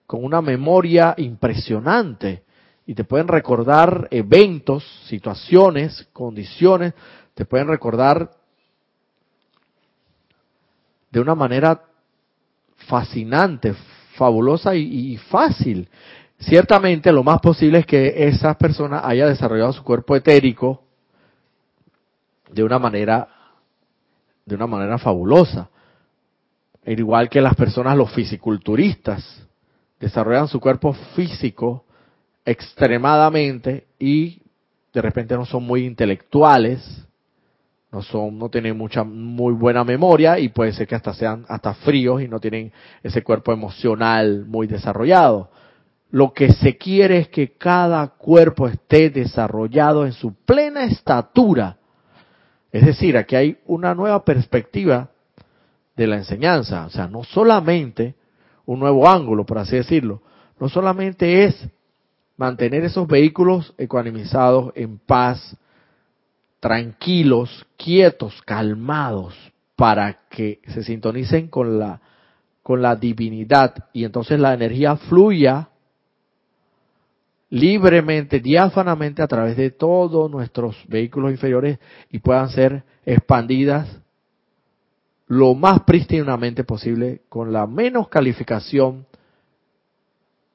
con una memoria impresionante y te pueden recordar eventos, situaciones, condiciones, te pueden recordar de una manera fascinante, fabulosa y, fácil. Ciertamente lo más posible es que esa persona haya desarrollado su cuerpo etérico de una manera de una manera fabulosa. igual que las personas, los fisiculturistas, desarrollan su cuerpo físico extremadamente y de repente no son muy intelectuales, no son, no tienen mucha, muy buena memoria y puede ser que hasta sean hasta fríos y no tienen ese cuerpo emocional muy desarrollado. Lo que se quiere es que cada cuerpo esté desarrollado en su plena estatura. Es decir, aquí hay una nueva perspectiva de la enseñanza. O sea, no solamente un nuevo ángulo, por así decirlo. No solamente es mantener esos vehículos ecuanimizados, en paz, tranquilos, quietos, calmados, para que se sintonicen con la, con la divinidad y entonces la energía fluya libremente, diáfanamente a través de todos nuestros vehículos inferiores y puedan ser expandidas lo más prístinamente posible con la menos calificación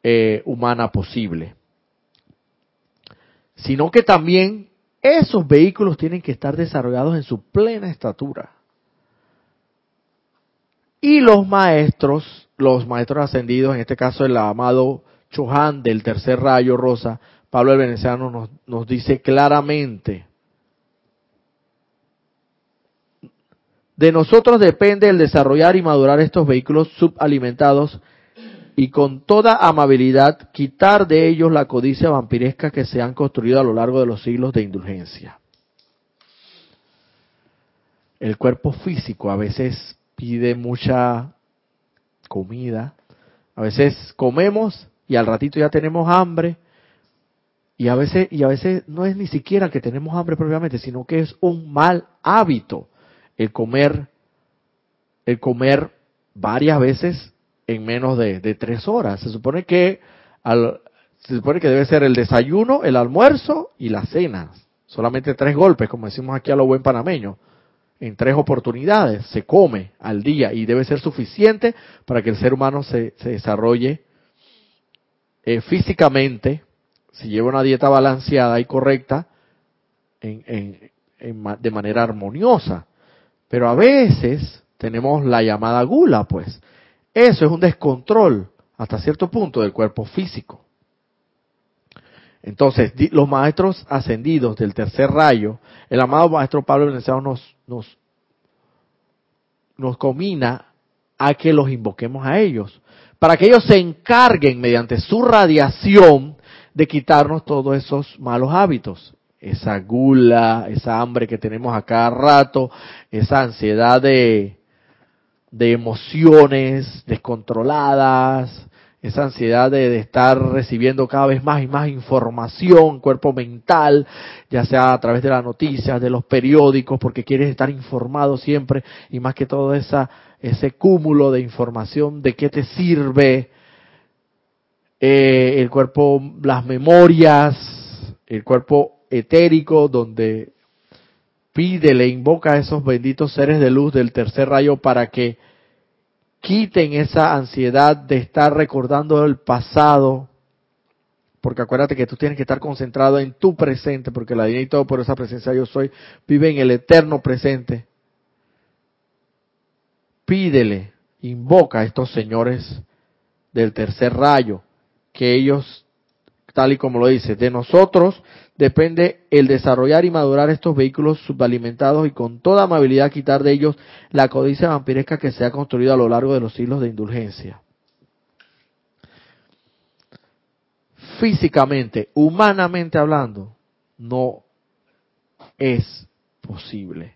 eh, humana posible sino que también esos vehículos tienen que estar desarrollados en su plena estatura. Y los maestros, los maestros ascendidos, en este caso el amado Chohan del tercer rayo rosa, Pablo el Veneciano nos, nos dice claramente, de nosotros depende el desarrollar y madurar estos vehículos subalimentados y con toda amabilidad quitar de ellos la codicia vampiresca que se han construido a lo largo de los siglos de indulgencia. El cuerpo físico a veces pide mucha comida, a veces comemos y al ratito ya tenemos hambre y a veces y a veces no es ni siquiera que tenemos hambre propiamente, sino que es un mal hábito el comer el comer varias veces en menos de, tres horas. Se supone que al, se supone que debe ser el desayuno, el almuerzo y la cena. Solamente tres golpes, como decimos aquí a lo buen panameño. En tres oportunidades se come al día y debe ser suficiente para que el ser humano se, se desarrolle eh, físicamente, si lleva una dieta balanceada y correcta, en, de manera armoniosa. Pero a veces tenemos la llamada gula, pues, eso es un descontrol hasta cierto punto del cuerpo físico. Entonces, los maestros ascendidos del tercer rayo, el amado maestro Pablo Veneciano nos, nos, nos comina a que los invoquemos a ellos, para que ellos se encarguen mediante su radiación de quitarnos todos esos malos hábitos, esa gula, esa hambre que tenemos a cada rato, esa ansiedad de, de emociones descontroladas, esa ansiedad de, estar recibiendo cada vez más y más información, cuerpo mental, ya sea a través de las noticias, de los periódicos, porque quieres estar informado siempre y más que todo esa, ese cúmulo de información, de qué te sirve eh, el cuerpo, las memorias, el cuerpo etérico, donde pide, le invoca a esos benditos seres de luz del tercer rayo para que quiten esa ansiedad de estar recordando el pasado, porque acuérdate que tú tienes que estar concentrado en tu presente, porque la divinidad y todo por esa presencia yo soy, vive en el eterno presente. Pídele, invoca a estos señores del tercer rayo, que ellos, tal y como lo dice, de nosotros depende el desarrollar y madurar estos vehículos subalimentados y con toda amabilidad quitar de ellos la codicia vampiresca que se ha construido a lo largo de los siglos de indulgencia. físicamente, humanamente hablando, no es posible.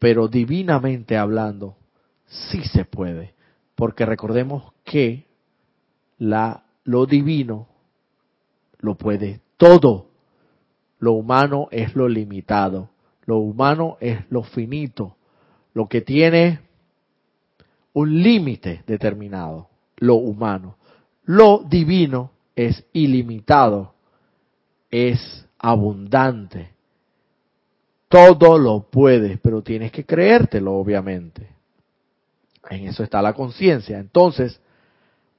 Pero divinamente hablando, sí se puede. Porque recordemos que la, lo divino lo puede todo. Lo humano es lo limitado. Lo humano es lo finito. Lo que tiene un límite determinado. Lo humano. Lo divino es ilimitado. Es abundante. Todo lo puedes, pero tienes que creértelo, obviamente. En eso está la conciencia. Entonces,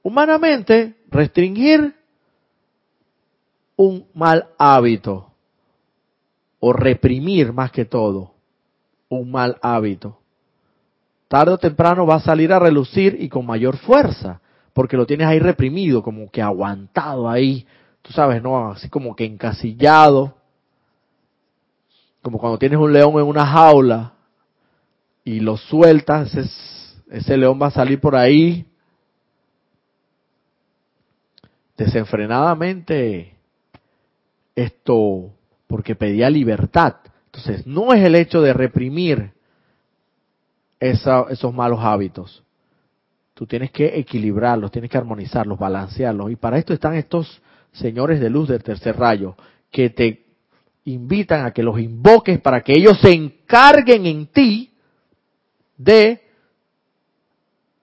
humanamente, restringir un mal hábito o reprimir más que todo un mal hábito, tarde o temprano va a salir a relucir y con mayor fuerza, porque lo tienes ahí reprimido, como que aguantado ahí, tú sabes, ¿no? Así como que encasillado, como cuando tienes un león en una jaula y lo sueltas, ese, ese león va a salir por ahí desenfrenadamente esto porque pedía libertad. Entonces, no es el hecho de reprimir esos malos hábitos. Tú tienes que equilibrarlos, tienes que armonizarlos, balancearlos. Y para esto están estos señores de luz del tercer rayo, que te invitan a que los invoques para que ellos se encarguen en ti de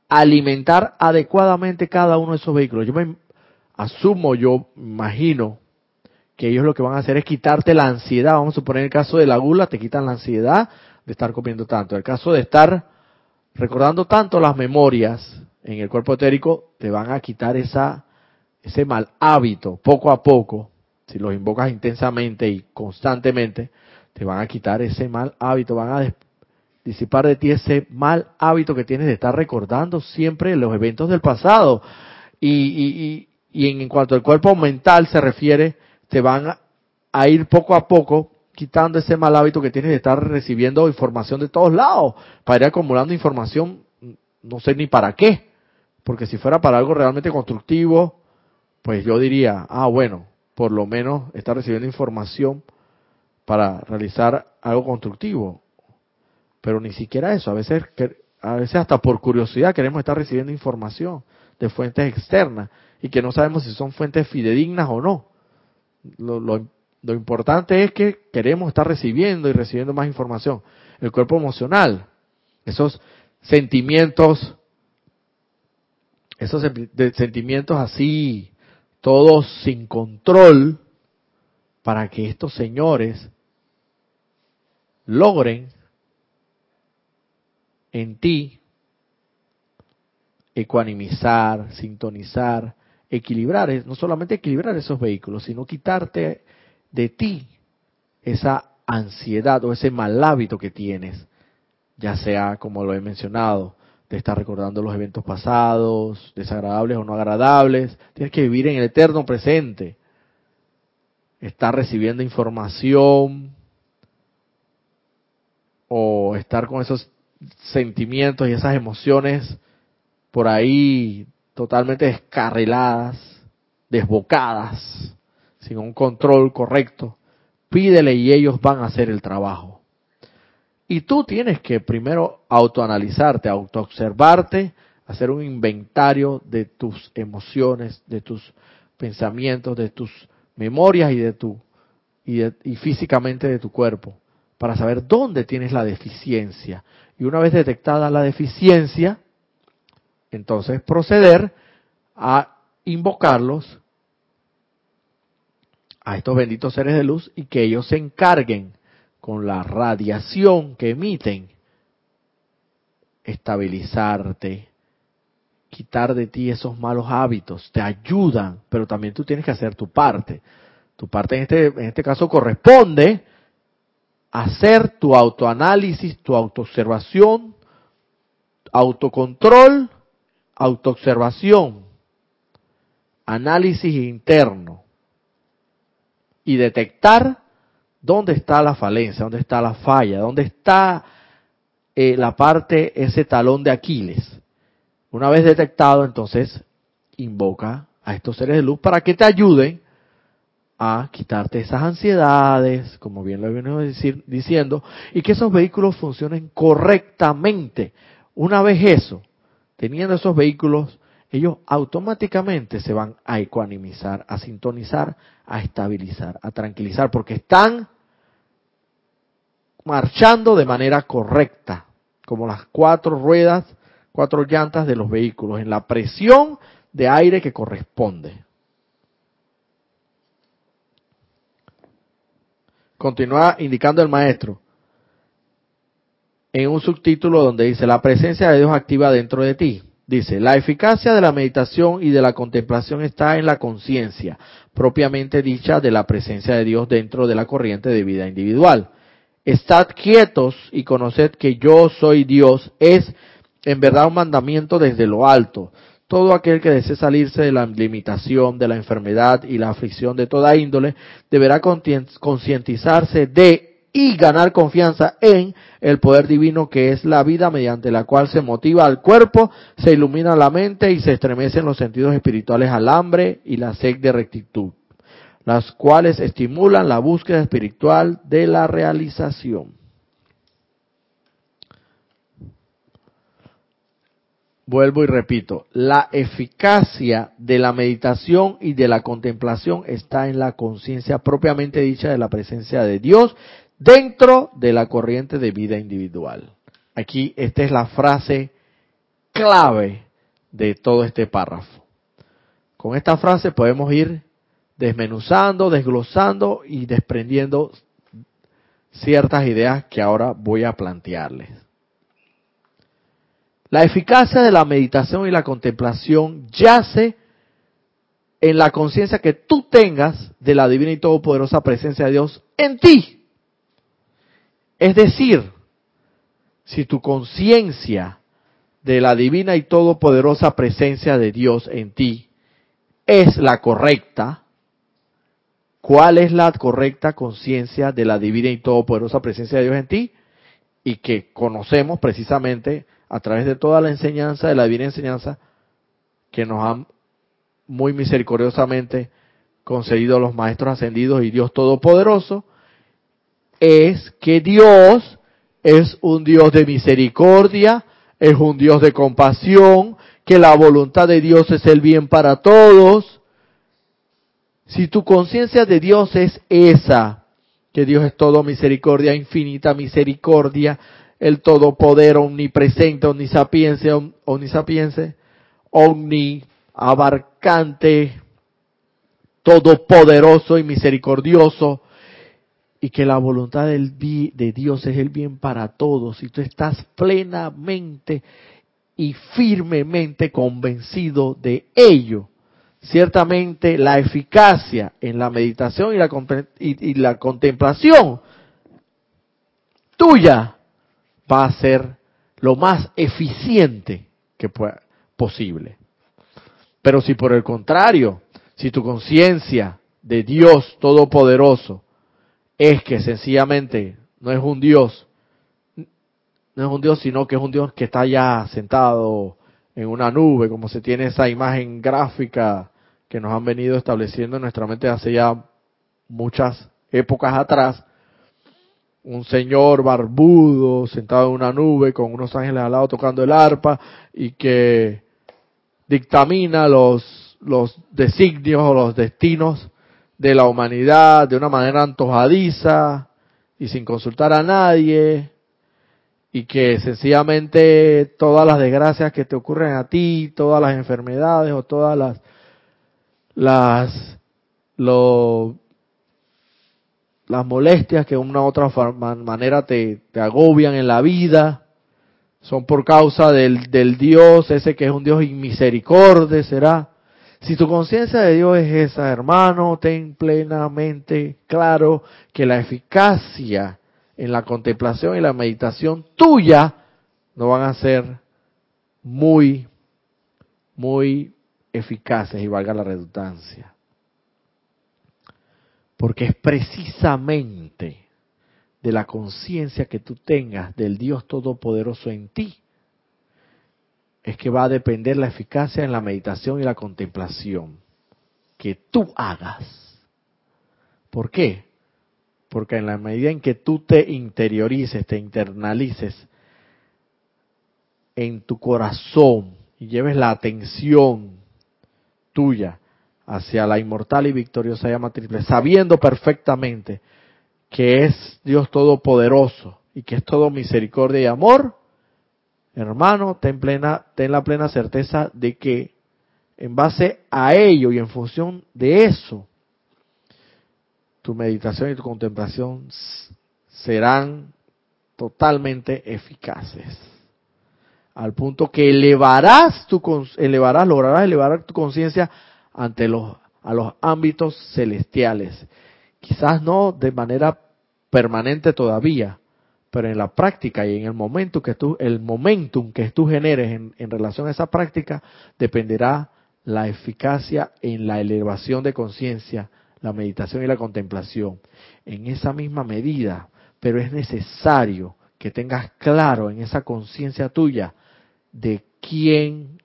alimentar adecuadamente cada uno de esos vehículos. Yo me asumo, yo imagino que ellos lo que van a hacer es quitarte la ansiedad. Vamos a suponer el caso de la gula, te quitan la ansiedad de estar comiendo tanto. El caso de estar recordando tanto las memorias en el cuerpo etérico, te van a quitar esa, ese mal hábito poco a poco. Si los invocas intensamente y constantemente, te van a quitar ese mal hábito, van a disipar de ti ese mal hábito que tienes de estar recordando siempre los eventos del pasado. Y, y, y, y en cuanto al cuerpo mental se refiere, te van a ir poco a poco quitando ese mal hábito que tienes de estar recibiendo información de todos lados, para ir acumulando información, no sé ni para qué, porque si fuera para algo realmente constructivo, pues yo diría, ah, bueno, por lo menos estar recibiendo información para realizar algo constructivo. Pero ni siquiera eso, a veces, a veces hasta por curiosidad queremos estar recibiendo información de fuentes externas y que no sabemos si son fuentes fidedignas o no lo, lo, importante es que queremos estar recibiendo y recibiendo más información. El cuerpo emocional, esos sentimientos, esos sentimientos así, todos sin control, para que estos señores logren en ti ecuanimizar, sintonizar, equilibrar, no solamente equilibrar esos vehículos, sino quitarte de ti esa ansiedad o ese mal hábito que tienes, ya sea, como lo he mencionado, de estar recordando los eventos pasados, desagradables o no agradables, tienes que vivir en el eterno presente, estar recibiendo información o estar con esos sentimientos y esas emociones por ahí totalmente descarriladas, desbocadas, sin un control correcto, pídele y ellos van a hacer el trabajo. Y tú tienes que primero autoanalizarte, autoobservarte, hacer un inventario de tus emociones, de tus pensamientos, de tus memorias y de tu y, y físicamente de tu cuerpo, para saber dónde tienes la deficiencia. Y una vez detectada la deficiencia, entonces proceder a invocarlos a estos benditos seres de luz y que ellos se encarguen con la radiación que emiten estabilizarte, quitar de ti esos malos hábitos, te ayudan, pero también tú tienes que hacer tu parte. Tu parte en este, en este caso corresponde hacer tu autoanálisis, tu autoobservación, autocontrol autoobservación, análisis interno y detectar dónde está la falencia, dónde está la falla, dónde está eh, la parte, ese talón de Aquiles. Una vez detectado, entonces invoca a estos seres de luz para que te ayuden a quitarte esas ansiedades, como bien lo venimos diciendo, y que esos vehículos funcionen correctamente. Una vez eso, teniendo esos vehículos, ellos automáticamente se van a ecuanimizar, a sintonizar, a estabilizar, a tranquilizar, porque están marchando de manera correcta, como las cuatro ruedas, cuatro llantas de los vehículos, en la presión de aire que corresponde. Continúa indicando el maestro en un subtítulo donde dice, la presencia de Dios activa dentro de ti. Dice, la eficacia de la meditación y de la contemplación está en la conciencia, propiamente dicha de la presencia de Dios dentro de la corriente de vida individual. Estad quietos y conoced que yo soy Dios es en verdad un mandamiento desde lo alto. Todo aquel que desee salirse de la limitación, de la enfermedad y la aflicción de toda índole, deberá concientizarse de y ganar confianza en el poder divino que es la vida mediante la cual se motiva al cuerpo, se ilumina la mente y se estremecen los sentidos espirituales al hambre y la sed de rectitud, las cuales estimulan la búsqueda espiritual de la realización. Vuelvo y repito, la eficacia de la meditación y de la contemplación está en la conciencia propiamente dicha de la presencia de Dios dentro de la corriente de vida individual. Aquí esta es la frase clave de todo este párrafo. Con esta frase podemos ir desmenuzando, desglosando y desprendiendo ciertas ideas que ahora voy a plantearles. La eficacia de la meditación y la contemplación yace en la conciencia que tú tengas de la divina y todopoderosa presencia de Dios en ti. Es decir, si tu conciencia de la divina y todopoderosa presencia de Dios en ti es la correcta, ¿cuál es la correcta conciencia de la divina y todopoderosa presencia de Dios en ti? Y que conocemos precisamente a través de toda la enseñanza, de la divina enseñanza, que nos han muy misericordiosamente concedido los maestros ascendidos y Dios Todopoderoso, es que Dios es un Dios de misericordia, es un Dios de compasión, que la voluntad de Dios es el bien para todos. Si tu conciencia de Dios es esa, que Dios es todo misericordia, infinita misericordia, el todopoder omnipresente, omnisapiense, omnisapiense, omni abarcante, todopoderoso y misericordioso, y que la voluntad de Dios es el bien para todos, y tú estás plenamente y firmemente convencido de ello, ciertamente la eficacia en la meditación y la, y la contemplación tuya va a ser lo más eficiente que pueda, posible. Pero si por el contrario, si tu conciencia de Dios Todopoderoso es que sencillamente no es un Dios, no es un Dios, sino que es un Dios que está ya sentado en una nube, como se tiene esa imagen gráfica que nos han venido estableciendo en nuestra mente hace ya muchas épocas atrás, un señor barbudo sentado en una nube con unos ángeles al lado tocando el arpa y que dictamina los, los designios o los destinos de la humanidad de una manera antojadiza y sin consultar a nadie y que sencillamente todas las desgracias que te ocurren a ti, todas las enfermedades o todas las las lo, las molestias que de una u otra manera te, te, agobian en la vida son por causa del, del Dios, ese que es un Dios inmisericordia, será. Si tu conciencia de Dios es esa, hermano, ten plenamente claro que la eficacia en la contemplación y la meditación tuya no van a ser muy, muy eficaces y valga la redundancia. Porque es precisamente de la conciencia que tú tengas del Dios Todopoderoso en ti, es que va a depender la eficacia en la meditación y la contemplación. que tú hagas. ¿Por qué? Porque en la medida en que tú te interiorices, te internalices en tu corazón y lleves la atención tuya hacia la inmortal y victoriosa llama triple, sabiendo perfectamente que es Dios Todopoderoso y que es todo misericordia y amor, hermano, ten, plena, ten la plena certeza de que en base a ello y en función de eso, tu meditación y tu contemplación serán totalmente eficaces. Al punto que elevarás tu elevarás, lograrás elevar tu conciencia ante los a los ámbitos celestiales. Quizás no de manera permanente todavía, pero en la práctica y en el momento que tú, el momentum que tú generes en, relación a esa práctica, dependerá la eficacia en la elevación de conciencia, la meditación y la contemplación. En esa misma medida, pero es necesario que tengas claro en esa conciencia tuya de quién,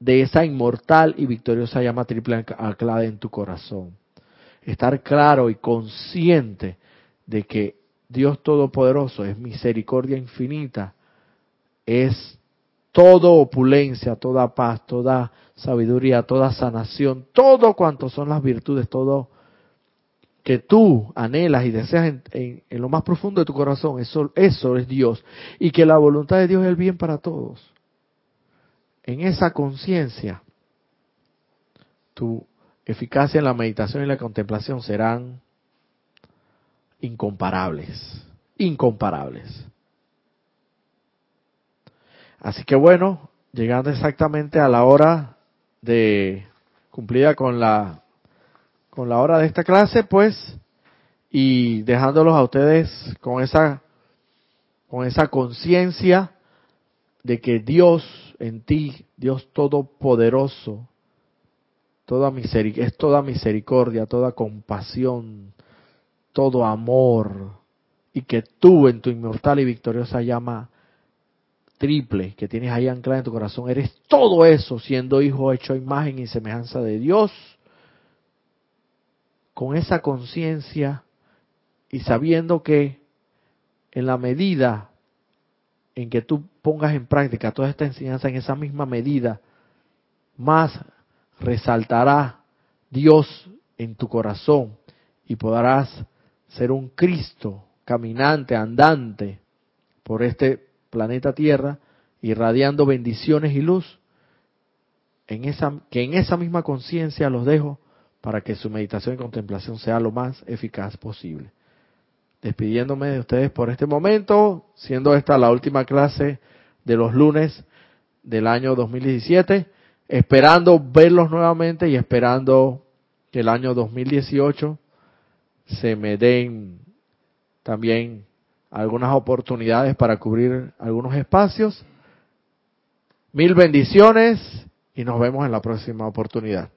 de esa inmortal y victoriosa llama triple anclada en tu corazón. Estar claro y consciente de que Dios Todopoderoso es misericordia infinita, es toda opulencia, toda paz, toda sabiduría, toda sanación, todo cuanto son las virtudes, todo que tú anhelas y deseas en, lo más profundo de tu corazón, eso, eso es Dios. Y que la voluntad de Dios es el bien para todos. En esa conciencia, tu eficacia en la meditación y la contemplación serán incomparables, incomparables. Así que bueno, llegando exactamente a la hora de cumplida con la con la hora de esta clase, pues y dejándolos a ustedes con esa con esa conciencia de que Dios en ti, Dios todopoderoso, toda misericordia, es toda misericordia, toda compasión, todo amor, y que tú en tu inmortal y victoriosa llama triple que tienes ahí anclada en tu corazón, eres todo eso siendo hijo hecho a imagen y semejanza de Dios, con esa conciencia y sabiendo que en la medida en que tú pongas en práctica toda esta enseñanza en esa misma medida, más resaltará Dios en tu corazón y podrás ser un Cristo caminante, andante por este planeta Tierra, irradiando bendiciones y luz, en esa, que en esa misma conciencia los dejo para que su meditación y contemplación sea lo más eficaz posible. Despidiéndome de ustedes por este momento, siendo esta la última clase de los lunes del año 2017, esperando verlos nuevamente y esperando que el año 2018 se me den también algunas oportunidades para cubrir algunos espacios. Mil bendiciones y nos vemos en la próxima oportunidad.